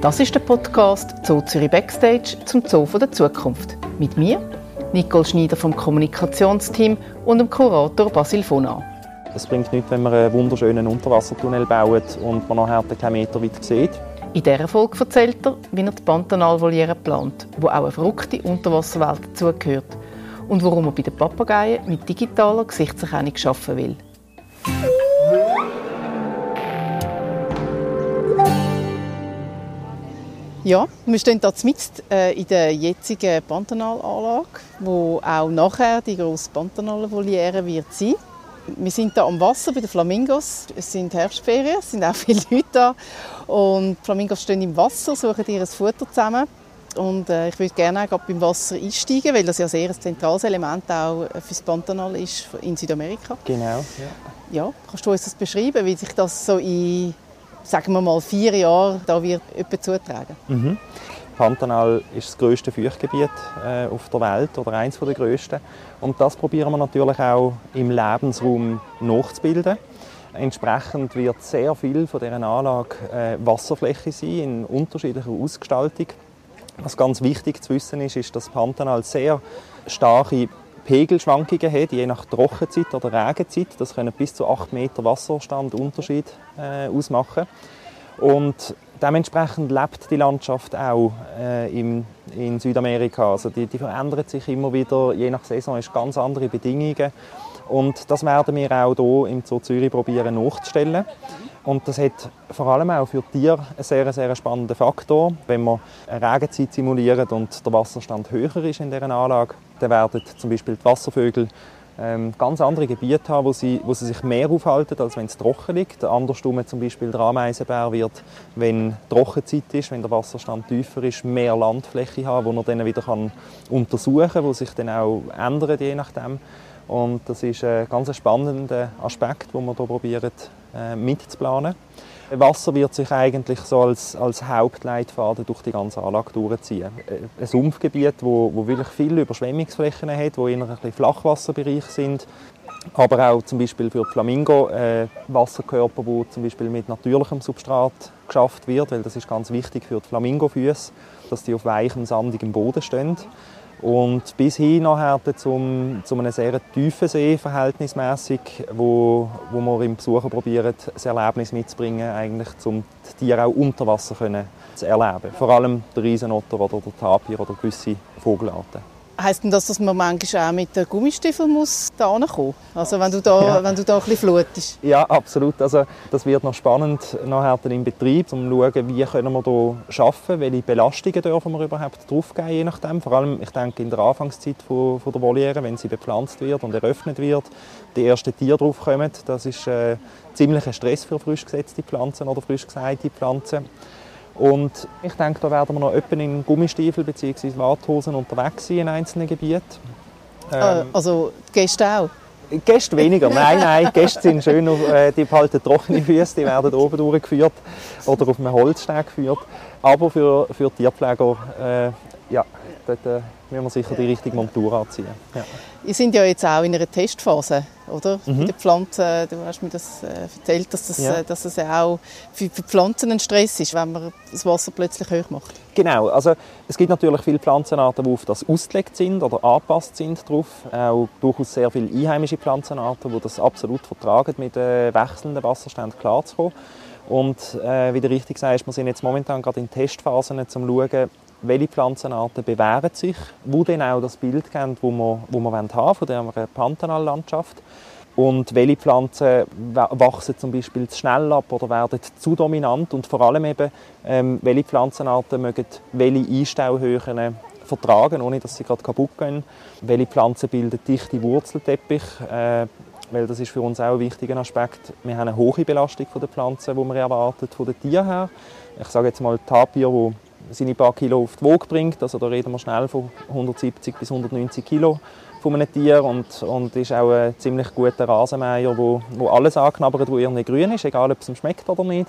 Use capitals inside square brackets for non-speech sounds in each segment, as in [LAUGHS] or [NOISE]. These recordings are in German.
Das ist der Podcast Zoo Zürich Backstage zum Zoo der Zukunft. Mit mir, Nicole Schneider vom Kommunikationsteam und dem Kurator Basil Fona. Es bringt nichts, wenn man einen wunderschönen Unterwassertunnel baut und man nachher keinen Meter weit sieht. In dieser Folge erzählt er, wie er die Pantanalvoliere plant, wo auch eine verrückte Unterwasserwelt dazugehört und warum er bei den Papageien mit digitaler Gesichtserkennung arbeiten will. Ja, wir stehen hier mitten äh, in der jetzigen Pantanalanlage, wo auch nachher die grosse Pantanalvoliere wird sein. Wir sind hier am Wasser bei den Flamingos. Es sind Herbstferien, es sind auch [LAUGHS] viele Leute da. Und die Flamingos stehen im Wasser, suchen ihr Futter zusammen. Und äh, ich würde gerne auch beim Wasser einsteigen, weil das ja sehr ein zentrales Element auch für das Pantanal ist in Südamerika. Genau. Ja. ja. Kannst du uns das beschreiben, wie sich das so in sagen wir mal, vier Jahren da wird etwa zutragen. Mhm. Pantanal ist das grösste Feuchtgebiet äh, auf der Welt oder eines der grössten. Und das probieren wir natürlich auch im Lebensraum nachzubilden. Entsprechend wird sehr viel von dieser Anlage äh, Wasserfläche sein, in unterschiedlicher Ausgestaltung. Was ganz wichtig zu wissen ist, ist, dass Pantanal sehr starke Pegelschwankungen hat, je nach Trockenzeit oder Regenzeit. Das können bis zu 8 Meter Wasserstand Unterschied äh, ausmachen. Und dementsprechend lebt die Landschaft auch äh, im, in Südamerika. Also die, die verändert sich immer wieder, je nach Saison ist ganz andere Bedingungen. Und das werden wir auch hier im Zoo Zürich probieren nachzustellen. Und das hat vor allem auch für Tiere einen sehr, sehr spannenden Faktor. Wenn wir eine Regenzeit simulieren und der Wasserstand höher ist in dieser Anlage, dann werden zum Beispiel die Wasservögel ähm, ganz andere Gebiete haben, wo sie, wo sie sich mehr aufhalten, als wenn es trocken liegt. Andersrum zum Beispiel der Ameisenbär wird, wenn Trockenzeit ist, wenn der Wasserstand tiefer ist, mehr Landfläche haben, wo er dann wieder kann untersuchen kann, wo sich dann auch ändert, je nachdem. Und das ist ein ganz spannender Aspekt, den wir hier probieren äh, mitzuplanen. Wasser wird sich eigentlich so als, als Hauptleitfaden durch die ganze Anlage durchziehen. Ein Sumpfgebiet, wo, wo wirklich viele Überschwemmungsflächen hat, wo eher ein Flachwasserbereich sind, aber auch zum Beispiel für die Flamingo äh, Wasserkörper, wo zum Beispiel mit natürlichem Substrat geschafft wird, weil das ist ganz wichtig für die Flamingofüße, dass die auf weichem, sandigem Boden stehen. Und bis hin nachher zum, zu einem sehr tiefen See verhältnismäßig, wo, wo wir im Besucher probieren, das Erlebnis mitzubringen, eigentlich, um die Tiere auch unter Wasser können zu erleben. Vor allem der Riesenotter oder der Tapir oder gewisse Vogelarten. Heißt denn das, dass man manchmal auch mit den Gummistiefeln muss da muss? Also wenn du da, ja. wenn du da ein bisschen flutest? Ja, absolut. Also das wird noch spannend nachher im Betrieb, um zu schauen, wie können wir hier arbeiten, welche Belastungen dürfen wir überhaupt draufgeben, je nachdem. Vor allem, ich denke, in der Anfangszeit von, von der Voliere, wenn sie bepflanzt wird und eröffnet wird, die ersten Tiere draufkommen, das ist äh, ziemlich ein Stress für frisch gesetzte Pflanzen oder frisch gesäte Pflanzen. Und ich denke, da werden wir noch öppen in Gummistiefeln bzw. Warthosen unterwegs sein in einzelnen Gebieten. Ähm, also die Gäste auch? Gäste weniger, nein, nein, Gäste sind schön, äh, die behalten trockene Füße, die werden oben durchgeführt oder auf einem Holzsteg geführt. Aber für, für Tierpfleger, äh, ja, dort äh, müssen wir sicher die richtige Montur anziehen. Ja. Ihr sind ja jetzt auch in einer Testphase, oder? Mhm. Bei den Pflanzen. Du hast mir das äh, erzählt, dass das, ja. äh, dass das auch für, für Pflanzen ein Stress ist, wenn man das Wasser plötzlich hoch macht. Genau. Also, es gibt natürlich viele Pflanzenarten, die auf das ausgelegt sind oder angepasst sind darauf. Auch durchaus sehr viele einheimische Pflanzenarten, die das absolut vertragen, mit wechselnden Wasserständen klarzukommen. Und äh, wie du richtig sagst, wir sind jetzt momentan gerade in Testphasen, um zu schauen, welche Pflanzenarten bewähren sich, wo dann auch das Bild geben, das wir, wo wir haben von dieser Pantanallandschaft und welche Pflanzen wachsen zum Beispiel zu schnell ab oder werden zu dominant und vor allem eben, ähm, welche Pflanzenarten mögen welche Einstauhöhen vertragen, ohne dass sie gerade kaputt gehen. Welche Pflanzen bilden dichte Wurzelteppich, äh, weil das ist für uns auch ein wichtiger Aspekt. Wir haben eine hohe Belastung von der Pflanzen, die man erwartet von den Tieren her. Ich sage jetzt mal Tapir, wo seine paar Kilo auf die Waage bringt. Also da reden wir schnell von 170 bis 190 Kilo von einem Tier und, und ist auch ein ziemlich guter Rasenmäher, wo, wo alles anknabbert, wo irgendwie grün ist, egal ob es ihm schmeckt oder nicht.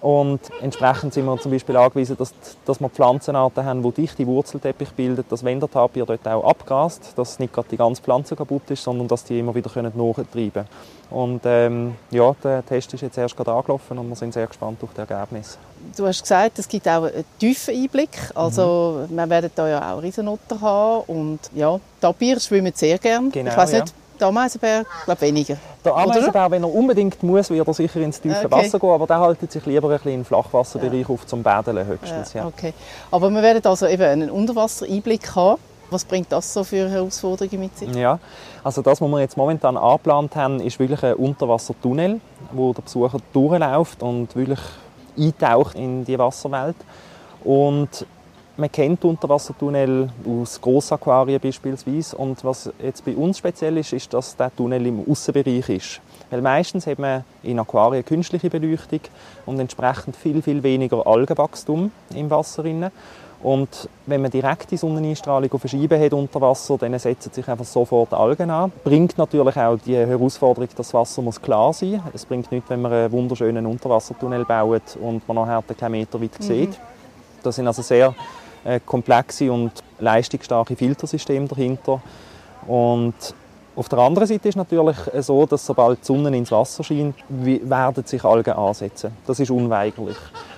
Und entsprechend sind wir zum Beispiel angewiesen, dass, dass wir Pflanzenarten haben, die dichte Wurzelteppich bilden, dass wenn der Tapir dort auch abgrast, dass nicht gerade die ganze Pflanze kaputt ist, sondern dass die immer wieder nachtreiben können. Und ähm, ja, der Test ist jetzt erst gerade angelaufen und wir sind sehr gespannt auf das Ergebnis. Du hast gesagt, es gibt auch einen tiefen Einblick. Also mhm. wir werden da ja auch Riesenotter haben und ja, Tapir schwimmen sehr gern. Genau, ich weiß ja. Der Ameisenbär, glaube weniger. Der Ameisenbär, wenn er unbedingt muss, wird er sicher ins tiefe okay. Wasser gehen, aber der hält sich lieber ein bisschen im Flachwasserbereich ja. auf zum Baden höchstens. Ja, okay. Aber wir werden also eben einen Unterwassereinblick haben. Was bringt das so für Herausforderungen mit sich? Ja, also das, was wir jetzt momentan angeplant haben, ist wirklich ein Unterwassertunnel, wo der Besucher durchläuft und wirklich eintaucht in die Wasserwelt. Und man kennt Unterwassertunnel aus Grossaquarien beispielsweise. Und was jetzt bei uns speziell ist, ist, dass der Tunnel im Außenbereich ist. Weil meistens hat man in Aquarien künstliche Beleuchtung und entsprechend viel, viel weniger Algenwachstum im Wasser. Drin. Und wenn man direkte Sonneneinstrahlung auf eine Scheibe hat unter Wasser, dann setzen sich einfach sofort Algen an. Bringt natürlich auch die Herausforderung, dass das Wasser muss klar sein muss. Es bringt nichts, wenn man einen wunderschönen Unterwassertunnel baut und man nachher keinen Meter weit mhm. sieht. Das sind also sehr komplexe und leistungsstarke Filtersysteme dahinter. Und auf der anderen Seite ist natürlich so, dass sobald die Sonne ins Wasser scheint, werden sich Algen ansetzen. Das ist unweigerlich.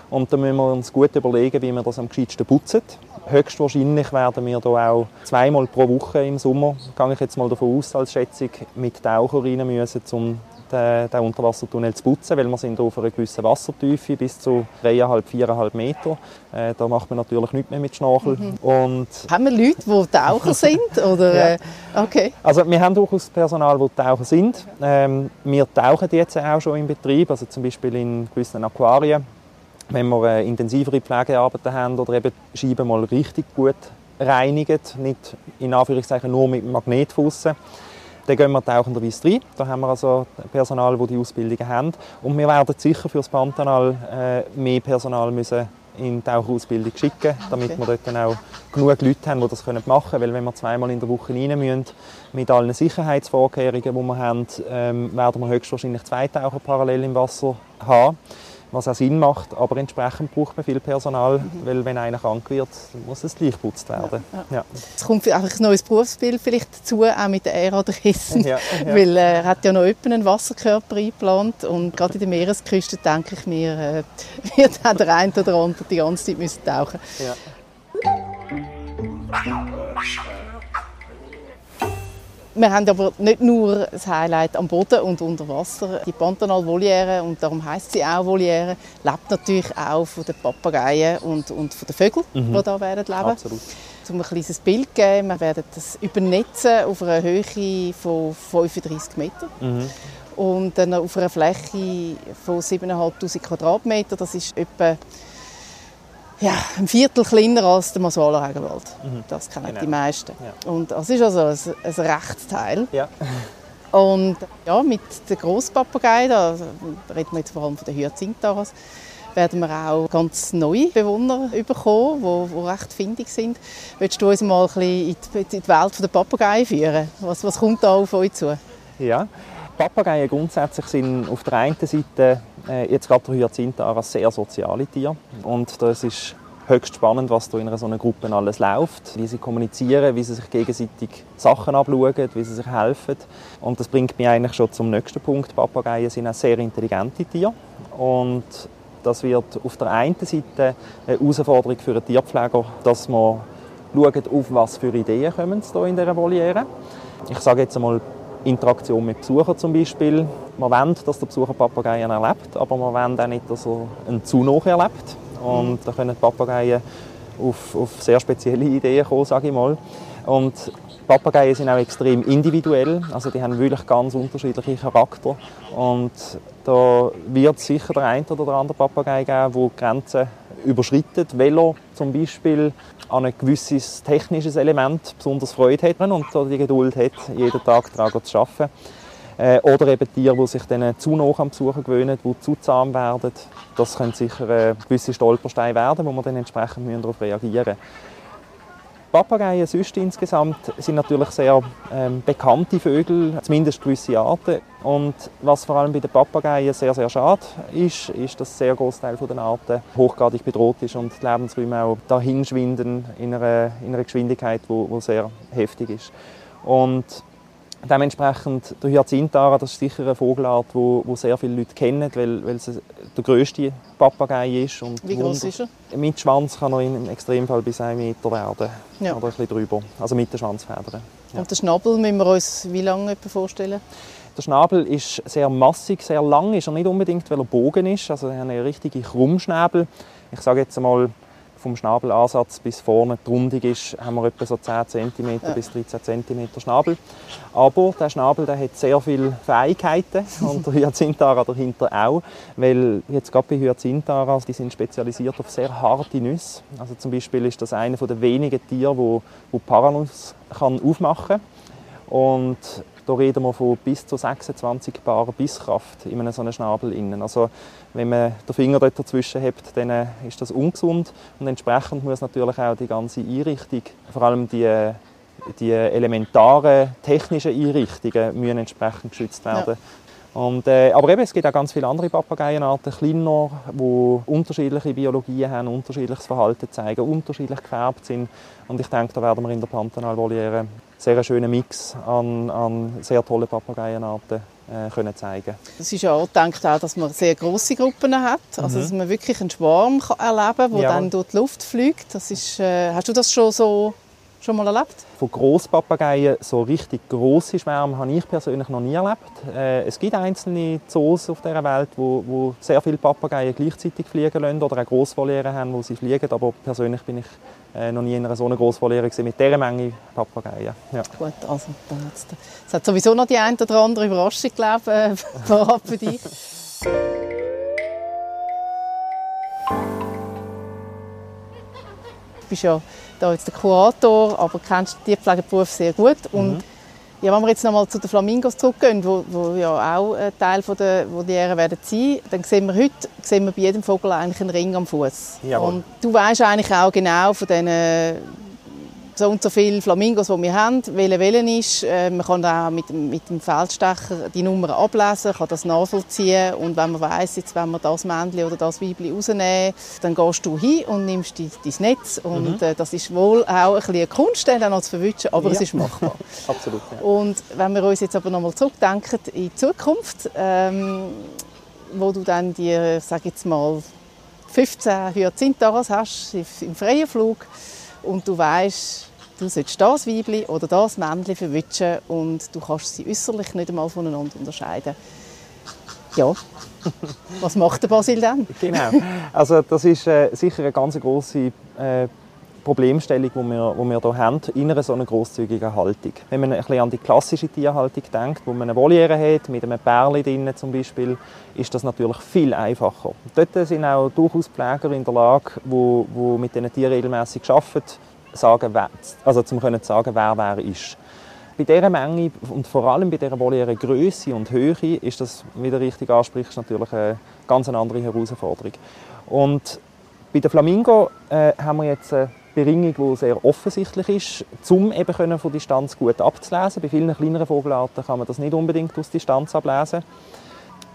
Und da müssen wir uns gut überlegen, wie wir das am gescheitsten putzen. Höchstwahrscheinlich werden wir hier auch zweimal pro Woche im Sommer, gehe ich jetzt mal davon aus als Schätzung, mit Taucher rein müssen, um den, den Unterwassertunnel zu putzen, weil wir sind auf einer gewissen Wassertiefe bis zu 3,5, 4,5 Meter. Äh, da macht man natürlich nichts mehr mit Schnorchel. Mhm. Und haben wir Leute, die Taucher sind? Oder, ja. Äh, okay. Also wir haben durchaus Personal, die Taucher sind. Ähm, wir tauchen jetzt auch schon im Betrieb, also zum Beispiel in gewissen Aquarien. Wenn wir äh, intensivere Pflegearbeiten haben oder eben Scheiben mal richtig gut reinigen, nicht in Anführungszeichen nur mit Magnetfussen, dann gehen wir tauchenderweise rein. Da haben wir also Personal, das die Ausbildung haben. Und wir werden sicher für das Pantanal äh, mehr Personal müssen in die Taucherausbildung schicken, damit okay. wir dort dann auch genug Leute haben, die das machen können. Weil wenn wir zweimal in der Woche rein müssen, mit allen Sicherheitsvorkehrungen, die wir haben, ähm, werden wir höchstwahrscheinlich zwei Taucher parallel im Wasser haben was auch Sinn macht, aber entsprechend braucht man viel Personal, mhm. weil wenn einer krank wird, muss es gleich geputzt werden. Ja, ja. Ja. Es kommt einfach ein neues Berufsbild vielleicht dazu, auch mit der Aeradressen, ja, ja. [LAUGHS] weil äh, er hat ja noch einen Wasserkörper eingeplant und gerade in der Meeresküste denke ich mir, äh, [LAUGHS] wird auch der eine oder andere die ganze Zeit müssen tauchen müssen. Wir haben aber nicht nur das Highlight am Boden und unter Wasser. Die Pantanal-Voliere, und darum heißt sie auch Voliere, lebt natürlich auch von den Papageien und, und von den Vögeln, mhm. die hier werden leben. Absolut. Um ein kleines Bild zu geben, wir werden das übernetzen auf einer Höhe von 35 Metern. Mhm. Und dann auf einer Fläche von 7'500 Quadratmetern. Das ist etwa ja, ein Viertel kleiner als der Masala Regenwald. Mhm. Das kennen genau. die meisten. Ja. Und das ist also ein, ein Rechtsteil. Ja. Und ja, mit den Grosspapageien, da reden wir jetzt vor allem von den Hyazintharas, werden wir auch ganz neue Bewohner bekommen, die, recht findig sind. Willst du uns mal ein bisschen in die, in die Welt der Papageien führen? Was, was kommt da auf euch zu? Ja, Papageien grundsätzlich sind auf der einen Seite, äh, jetzt gerade der Hyazintharas, sehr soziale Tiere. Und das ist höchst spannend, was da in so einer Gruppe alles läuft, wie sie kommunizieren, wie sie sich gegenseitig Sachen abschauen, wie sie sich helfen. Und das bringt mich eigentlich schon zum nächsten Punkt. Papageien sind auch sehr intelligente Tiere und das wird auf der einen Seite eine Herausforderung für einen Tierpfleger, dass man schaut, auf was für Ideen kommen hier in dieser Voliere. Ich sage jetzt einmal Interaktion mit Besuchern zum Beispiel. Wir wollen, dass der Besucher Papageien erlebt, aber wir wollen auch nicht, dass er einen zu erlebt. Und da können die Papageien auf, auf sehr spezielle Ideen kommen, sage ich mal. Und Papageien sind auch extrem individuell, also die haben wirklich ganz unterschiedliche Charakter. Und da wird sicher der eine oder der andere Papagei geben, der Grenzen überschreitet, er zum Beispiel an ein gewisses technisches Element besonders Freude hat und die Geduld hat, jeden Tag daran zu arbeiten. Äh, oder eben Tiere, die sich dann zu nah am Besucher gewöhnen, die zu zahm werden. Das können sicher äh, gewisse Stolpersteine werden, wo man dann entsprechend darauf reagieren müssen. Papageien sonst insgesamt sind natürlich sehr ähm, bekannte Vögel, zumindest gewisse Arten. Und was vor allem bei den Papageien sehr, sehr schade ist, ist, dass ein sehr großer Teil der Arten hochgradig bedroht ist und die Lebensräume auch dahin in einer, in einer Geschwindigkeit, die sehr heftig ist. Und Dementsprechend der Hyazintara, das ist sicher eine Vogelart, die wo, wo sehr viele Leute kennen, weil, weil es der grösste Papagei ist. Und Wie groß ist er? Mit Schwanz kann er im Extremfall bis 1 Meter werden. Ja. Oder ein bisschen drüber. Also mit den Schwanzfedern. Ja. Und den Schnabel müssen wir uns wie lange vorstellen? Der Schnabel ist sehr massig, sehr lang. Ist er nicht unbedingt, weil er Bogen ist. Also er hat einen richtigen Krummschnabel. Ich sage jetzt einmal vom Schnabelansatz bis vorne die Rundung ist, haben wir etwa so 10 cm ja. bis 13 cm Schnabel. Aber der Schnabel der hat sehr viele Fähigkeiten [LAUGHS] und der Hyazintara dahinter auch, weil jetzt gerade bei Hyazintara, die sind spezialisiert auf sehr harte Nüsse. Also zum Beispiel ist das eine der wenigen Tiere, wo, wo Paranuss kann aufmachen kann. Und da reden wir von bis zu 26 Bar Bisskraft in einem so einem Schnabel. Innen. Also wenn man den Finger dort dazwischen hat, dann äh, ist das ungesund und entsprechend muss natürlich auch die ganze Einrichtung, vor allem die, die elementaren technischen Einrichtungen, müssen entsprechend geschützt werden. Ja. Und, äh, aber eben, es gibt auch ganz viele andere Papageienarten, kleiner, die unterschiedliche Biologien haben, unterschiedliches Verhalten zeigen, unterschiedlich gefärbt sind. Und ich denke, da werden wir in der Pantanal-Voliere sehr schönen Mix an, an sehr tollen Papageienarten äh, können zeigen Es ist ja auch gedacht, auch, dass man sehr große Gruppen hat, also mhm. dass man wirklich einen Schwarm kann erleben kann, der ja. dann durch die Luft fliegt. Das ist, äh, hast du das schon so schon mal erlebt? Von Großpapageien so richtig große Schwärme habe ich persönlich noch nie erlebt. Äh, es gibt einzelne Zoos auf der Welt, wo, wo sehr viele Papageien gleichzeitig fliegen lassen oder auch Grossvoliere haben, wo sie fliegen. Aber persönlich bin ich äh, noch nie in einer so einer Grossvoliere mit dieser Menge Papageien. Ja. Gut, also es hat sowieso noch die eine oder andere Überraschung, glaube äh, [LAUGHS] für dich. Bist ja da jetzt der Kurator, aber kennst den Tierpflegeberuf sehr gut. Und mhm. ja, wenn wir jetzt nochmal zu den Flamingos zurückgehen, wo, wo ja auch ein Teil von der Voliere werden sein, dann sehen wir heute sehen wir bei jedem Vogel eigentlich einen Ring am Fuß. Und du weißt eigentlich auch genau von diesen so und so viele Flamingos, die wir haben, welche Wellen ist. Äh, man kann auch mit, mit dem Feldstecher die Nummern ablesen, kann das nachvollziehen und wenn man weiß, jetzt wenn wir das Männchen oder das Weibchen rausnehmen, dann gehst du hin und nimmst dein, dein Netz und mhm. äh, das ist wohl auch ein bisschen eine Kunst, dann noch zu verwischen, aber ja. es ist machbar. [LAUGHS] Absolut. Ja. Und wenn wir uns jetzt aber nochmal zurückdenken in die Zukunft, ähm, wo du dann die, sag jetzt mal, 15 Hyazintharas hast im freien Flug und du weißt, du sollst das Weibchen oder das Männchen verwischen und du kannst sie äußerlich nicht einmal voneinander unterscheiden. Ja, [LAUGHS] was macht der Basil dann? Genau, also das ist äh, sicher eine ganz große äh, Problemstellung, die wir, die wir hier haben, in einer so einer grosszügigen Haltung. Wenn man ein bisschen an die klassische Tierhaltung denkt, wo man eine Voliere hat, mit einem Pärchen drinnen zum Beispiel, ist das natürlich viel einfacher. Dort sind auch durchaus Pfleger in der Lage, die, die mit diesen Tieren regelmäßig arbeiten, sagen, also zum können sagen, wer wer ist. Bei dieser Menge und vor allem bei dieser Voliere Größe und Höhe ist das, wie du richtig ansprichst, natürlich eine ganz andere Herausforderung. Und bei der Flamingo äh, haben wir jetzt eine Beringung, die sehr offensichtlich ist, um eben von Distanz gut abzulesen. Bei vielen kleineren Vogelarten kann man das nicht unbedingt aus Distanz ablesen.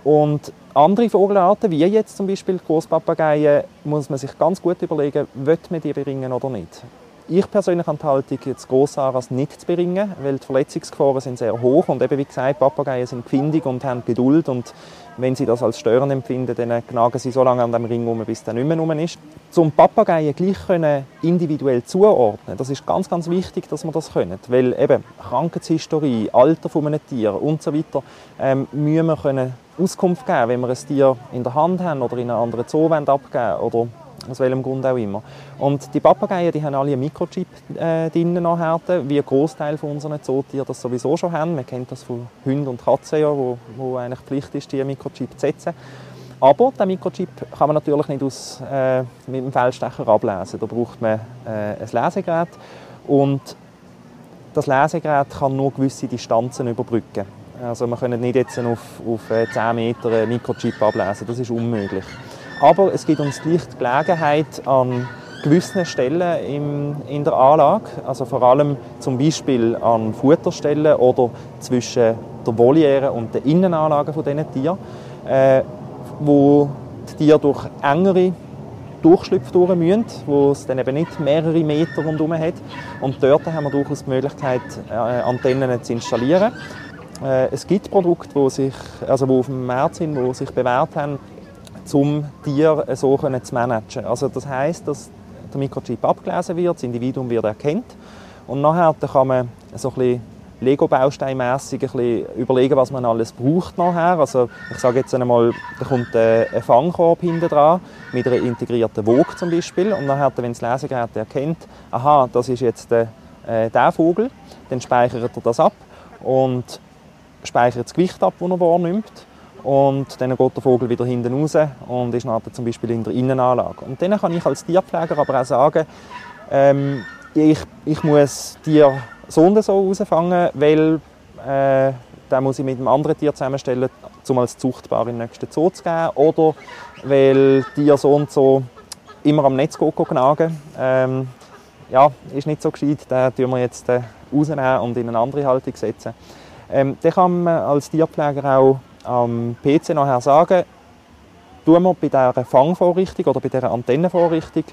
Und andere Vogelarten, wie jetzt zum Beispiel Großpapageien, muss man sich ganz gut überlegen, will man die beringen oder nicht. Ich persönlich habe die Haltung, jetzt Grossaras nicht zu beringen, weil die Verletzungsgefahren sind sehr hoch und eben wie gesagt, Papageien sind findig und haben Geduld und wenn sie das als störend empfinden, dann knagen sie so lange an dem Ring herum, bis der nicht mehr rum ist. Zum Papageien gleich können individuell zuordnen, das ist ganz, ganz wichtig, dass wir das können, weil eben Krankheitshistorie, Alter von einem Tier und so weiter ähm, müssen wir können Auskunft geben, wenn wir ein Tier in der Hand haben oder in einen anderen Zoo abgeben oder aus welchem Grund auch immer. Und die Papageien die haben alle einen Mikrochip äh, drinnen nachher, wie ein Großteil von unseren Zootieren das sowieso schon haben. Man kennt das von Hunden und Katzen, ja, wo, wo eigentlich Pflicht ist, die Mikrochip zu setzen. Aber den Mikrochip kann man natürlich nicht aus, äh, mit dem Feldstecher ablesen. Da braucht man äh, ein Lesegerät und das Lesegerät kann nur gewisse Distanzen überbrücken. Also wir können nicht jetzt auf, auf 10 äh, Meter einen Mikrochip ablesen, das ist unmöglich. Aber es gibt uns die Gelegenheit, an gewissen Stellen im, in der Anlage, also vor allem zum Beispiel an Futterstellen oder zwischen der Voliere und den Innenanlagen von diesen Tieren, äh, wo die Tiere durch engere Durchschlüpftouren müssen, wo es dann eben nicht mehrere Meter rundherum hat. Und dort haben wir durchaus die Möglichkeit, äh, Antennen zu installieren. Äh, es gibt Produkte, die, sich, also die auf dem Markt sind, die sich bewährt haben, um Tier so zu managen. Also das heißt, dass der Mikrochip abgelesen wird, das Individuum wird erkannt und nachher kann man so ein bisschen Lego-Bausteinmässig überlegen, was man alles braucht nachher. Also ich sage jetzt einmal, da kommt ein Fangkorb hinten dran mit einer integrierten Woge zum Beispiel und nachher, wenn das Lesegerät erkennt, aha, das ist jetzt der, äh, der Vogel, dann speichert er das ab und speichert das Gewicht ab, das er wahrnimmt und dann geht der Vogel wieder hinten raus und ist nachher zum Beispiel in der Innenanlage. Und dann kann ich als Tierpfleger aber auch sagen, ähm, ich, ich muss Tier so und so rausfangen, weil äh, den muss ich mit einem anderen Tier zusammenstellen, um als zuchtbar in den nächsten Zoo zu geben. Oder weil Tier so und so immer am Netz knagen. Ähm, ja, ist nicht so gescheit, den tun wir jetzt äh, rausnehmen und in eine andere Haltung setzen. Ähm, dann kann man als Tierpfleger auch am PC nachher sagen, tun wir bei dieser Fangvorrichtung oder bei dieser Antennenvorrichtung,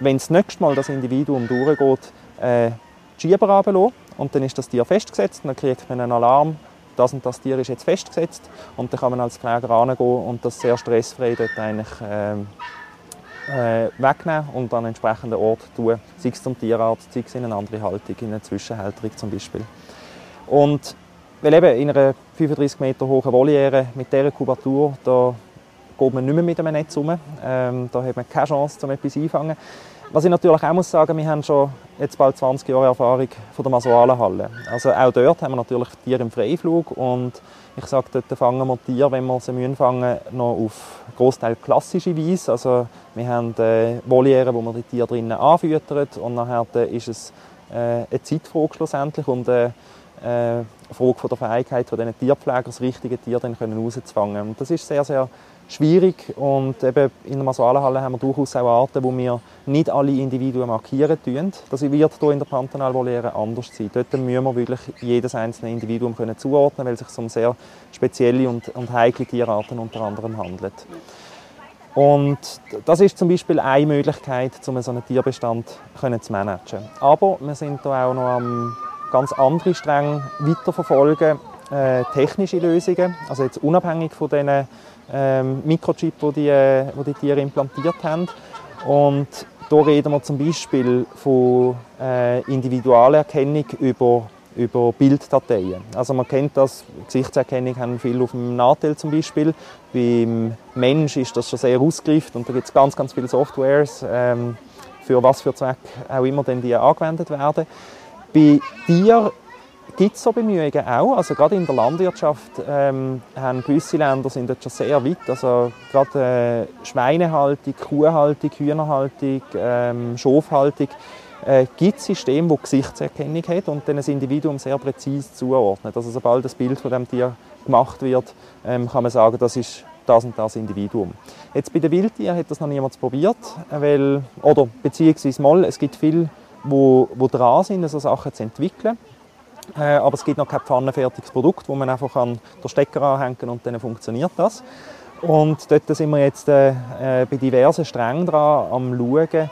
wenn das nächste Mal das Individuum durchgeht, äh, die Schieber runterlassen. Und dann ist das Tier festgesetzt und dann kriegt man einen Alarm, das und das Tier ist jetzt festgesetzt. Und dann kann man als Pfleger herangehen und das sehr stressfrei dort eigentlich ähm, äh, wegnehmen und an entsprechenden Ort tun, sei es zum Tierarzt, sei es in eine andere Haltung, in eine Zwischenhalterung zum Beispiel. Und weil eben in einer 35 Meter hohen Voliere mit dieser Kubatur, da geht man nicht mehr mit einem Netz um. Ähm, da hat man keine Chance, um etwas einfangen. Was ich natürlich auch muss sagen, wir haben schon jetzt bald 20 Jahre Erfahrung von der Masualenhalle. Also auch dort haben wir natürlich Tiere im Freiflug und ich sage, dort fangen wir Tiere, wenn wir sie müssen fangen, noch auf Großteil klassische Weise. Also wir haben äh, Voliere, wo wir die Tiere drinnen anfüttern und nachher ist es äh, eine Zeitfrage schlussendlich und äh, äh, Frage von der Fähigkeit von diesen Tierpfleger, das richtige Tier dann können rauszufangen. Und das ist sehr, sehr schwierig und eben in der Masualenhalle haben wir durchaus auch Arten, wo wir nicht alle Individuen markieren tun. Das wird hier in der Pantanalvoliere anders sein. Dort müssen wir wirklich jedes einzelne Individuum können zuordnen, weil es sich um sehr spezielle und, und heikle Tierarten unter anderem handelt. Und das ist zum Beispiel eine Möglichkeit, um so einen Tierbestand zu managen. Aber wir sind hier auch noch am ganz andere Stränge weiterverfolgen, äh, technische Lösungen, also jetzt unabhängig von den ähm, Mikrochip, die die, äh, die Tiere implantiert haben. Und da reden wir zum Beispiel von äh, Individualerkennung über, über Bilddateien. Also man kennt das, Gesichtserkennung haben viele auf dem Nahtel zum Beispiel. Beim Mensch ist das schon sehr ausgereift und da gibt es ganz, ganz viele Softwares, ähm, für was für Zweck auch immer denn die angewendet werden. Bei Tieren gibt es so Bemühungen auch. Also gerade in der Landwirtschaft ähm, haben gewisse Länder sind dort schon sehr weit. Also gerade äh, Schweinehaltung, Kuhhaltung, Hühnerhaltung, ähm, Schafhaltung äh, gibt es Systeme, die Gesichtserkennung hat und dann ein Individuum sehr präzise zuordnet. Also sobald das Bild von dem Tier gemacht wird, ähm, kann man sagen, das ist das und das Individuum. Jetzt bei den Wildtieren hat das noch niemand probiert, weil, oder beziehungsweise mal, es gibt viele wo, wo dran sind, so Sachen zu entwickeln. Äh, aber es gibt noch kein pfannenfertiges Produkt, wo man einfach an den Stecker anhängen und dann funktioniert das. Und dort sind wir jetzt äh, äh, bei diversen Strängen dran, am schauen,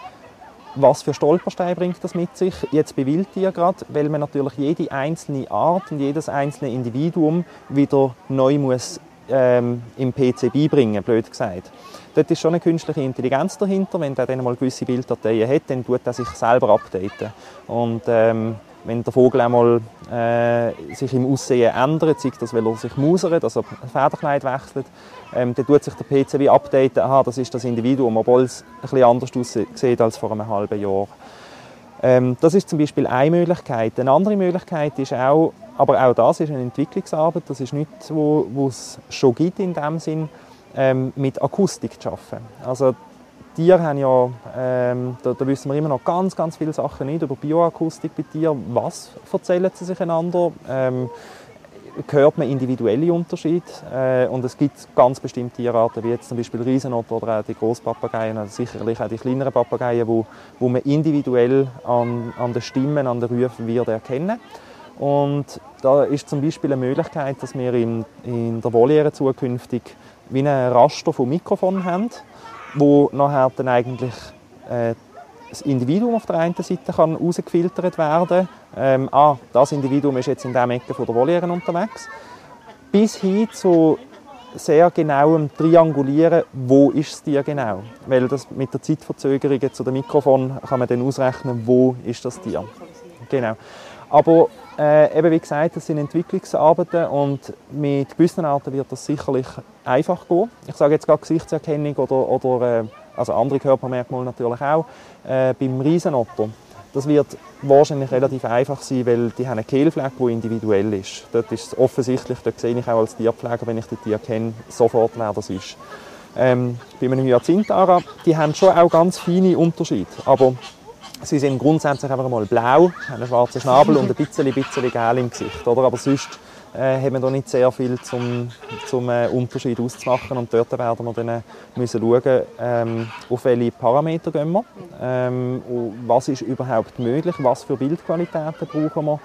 was für Stolpersteine bringt das mit sich, jetzt bei Wildtieren gerade, weil man natürlich jede einzelne Art und jedes einzelne Individuum wieder neu muss ähm, im PC beibringen, blöd gesagt. Dort ist schon eine künstliche Intelligenz dahinter. Wenn der dann mal gewisse Bilddateien hat, dann tut er sich selber updaten. Und ähm, wenn der Vogel einmal äh, sich im Aussehen ändert, sei das, weil er sich mausert, also ein Federkleid wechselt, ähm, dann tut sich der PC wie updaten, aha, das ist das Individuum, obwohl es ein bisschen anders aussieht als vor einem halben Jahr. Ähm, das ist zum Beispiel eine Möglichkeit. Eine andere Möglichkeit ist auch, aber auch das ist eine Entwicklungsarbeit, das ist nichts, wo es schon gibt in dem Sinn, ähm, mit Akustik zu arbeiten. Also Tiere haben ja, ähm, da, da, wissen wir immer noch ganz, ganz viele Sachen nicht über Bioakustik bei Tieren. Was erzählen sie sich einander? Ähm, hört man individuelle Unterschiede äh, und es gibt ganz bestimmte Tierarten, wie jetzt zum Beispiel Riesenotter oder auch die Großpapageien, also sicherlich auch die kleineren Papageien, wo, wo man individuell an, an den Stimmen, an den Rufen wird erkennen. Und da ist zum Beispiel eine Möglichkeit, dass wir in, in der Voliere zukünftig wie ein Raster von Mikrofon haben, wo nachher dann eigentlich äh, das Individuum auf der einen Seite kann herausgefiltert werden ähm, ah, das Individuum ist jetzt in dieser Ecke von der Voliere unterwegs, bis hin zu sehr genauem Triangulieren, wo ist das Tier genau. Weil das mit der Zeitverzögerung zu dem Mikrofon kann man dann ausrechnen, wo ist das Tier. Genau. Aber äh, eben wie gesagt, das sind Entwicklungsarbeiten und mit gewissen Arten wird das sicherlich einfach gehen. Ich sage jetzt gerade Gesichtserkennung oder, oder äh, also andere Körpermerkmale natürlich auch. Äh, beim Riesenotter, das wird wahrscheinlich relativ einfach sein, weil die haben einen Kehlfleck, der individuell ist. Dort ist es offensichtlich, dort sehe ich auch als Tierpfleger, wenn ich die Tiere kenne, sofort, wer das ist. Ähm, bei einem Hyacinthara, die haben schon auch ganz feine Unterschiede, aber sie sind grundsätzlich einfach mal blau, haben einen schwarzen Schnabel und ein bisschen, bisschen gel im Gesicht. Oder? Aber sonst äh, haben wir da nicht sehr viel zum, zum äh, Unterschied auszumachen und dort werden wir dann äh, müssen schauen, ähm, auf welche Parameter gehen wir, ähm, was ist überhaupt möglich, was für Bildqualitäten brauchen wir,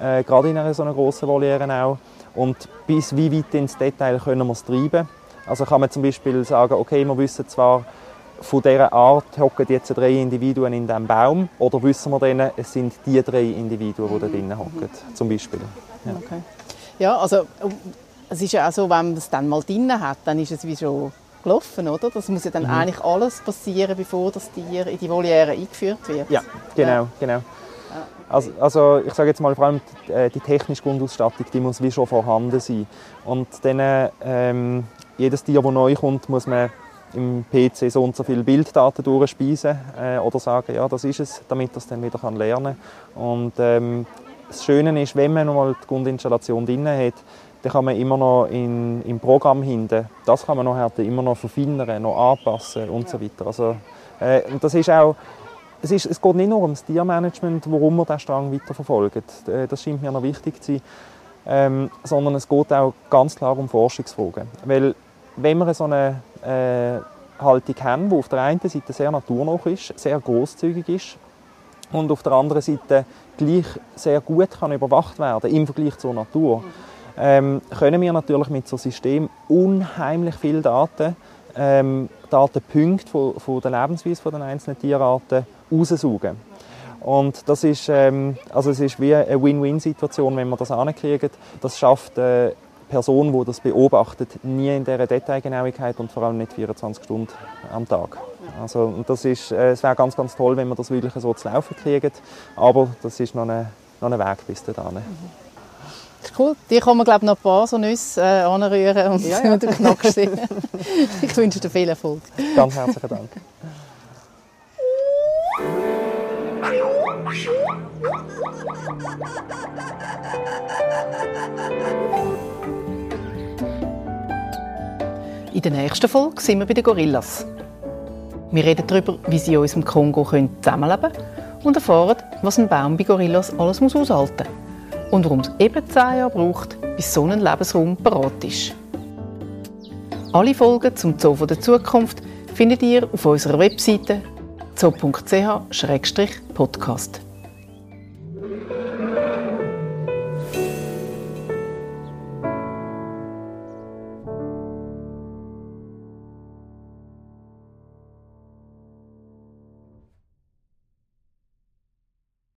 äh, gerade in einer so einer grossen Voliere auch und bis wie weit ins Detail können wir es treiben. Also kann man zum Beispiel sagen, okay, wir wissen zwar, von dieser Art hocken jetzt drei Individuen in diesem Baum oder wissen wir dann, es sind die drei Individuen, die da drinnen hocken, zum Beispiel. Ja. Okay. Ja, also es ist ja auch so, wenn man es dann mal drin hat, dann ist es wie schon gelaufen, oder? Das muss ja dann mhm. eigentlich alles passieren, bevor das Tier in die Voliere eingeführt wird. Ja, genau, genau. Also, also, ich sage jetzt mal vor allem die, äh, die technische Grundausstattung, die muss wie schon vorhanden sein. Und dann, ähm, jedes Tier, das neu kommt, muss man im PC so und so viele Bilddaten durchspeisen äh, oder sagen, ja, das ist es, damit das dann wieder lernen kann. Und ähm, das Schöne ist, wenn man mal die Grundinstallation drin hat, dann kann man immer noch in, im Programm hinten, das kann man nachher immer noch verfeinern, noch anpassen und so weiter. Also, äh, das ist auch, es, ist, es geht nicht nur um das Tiermanagement, warum wir diesen Strang weiterverfolgen. Äh, das scheint mir noch wichtig zu sein. Ähm, sondern es geht auch ganz klar um Forschungsfragen. Weil wenn wir so eine äh, Haltung haben, die auf der einen Seite sehr naturnah ist, sehr großzügig ist und auf der anderen Seite gleich sehr gut kann überwacht werden im Vergleich zur Natur, ähm, können wir natürlich mit so einem System unheimlich viele Daten, ähm, Datenpunkte von, von der Lebensweise von den einzelnen Tierarten raussaugen. Und das ist, ähm, also es ist wie eine Win-Win-Situation, wenn wir das ankriegen. Das schafft äh, Person, die das beobachtet, nie in dieser Detailgenauigkeit und vor allem nicht 24 Stunden am Tag. Also, das ist, äh, es wäre ganz, ganz toll, wenn wir das wirklich so zu laufen kriegen, aber das ist noch ein, noch ein Weg bis dahin. Mhm. Das ist cool. Die kann man glaube noch ein paar so Nüsse äh, anrühren und ja, ja. [LAUGHS] du knackst sie. ich wünsche dir viel Erfolg. Ganz herzlichen Dank. [LAUGHS] der nächsten Folge sind wir bei den Gorillas. Wir reden darüber, wie sie in unserem Kongo zusammenleben können und erfahren, was ein Baum bei Gorillas alles muss aushalten muss und warum es eben 10 Jahre braucht, bis so ein Lebensraum bereit ist. Alle Folgen zum Zoo der Zukunft findet ihr auf unserer Webseite zoo.ch-podcast.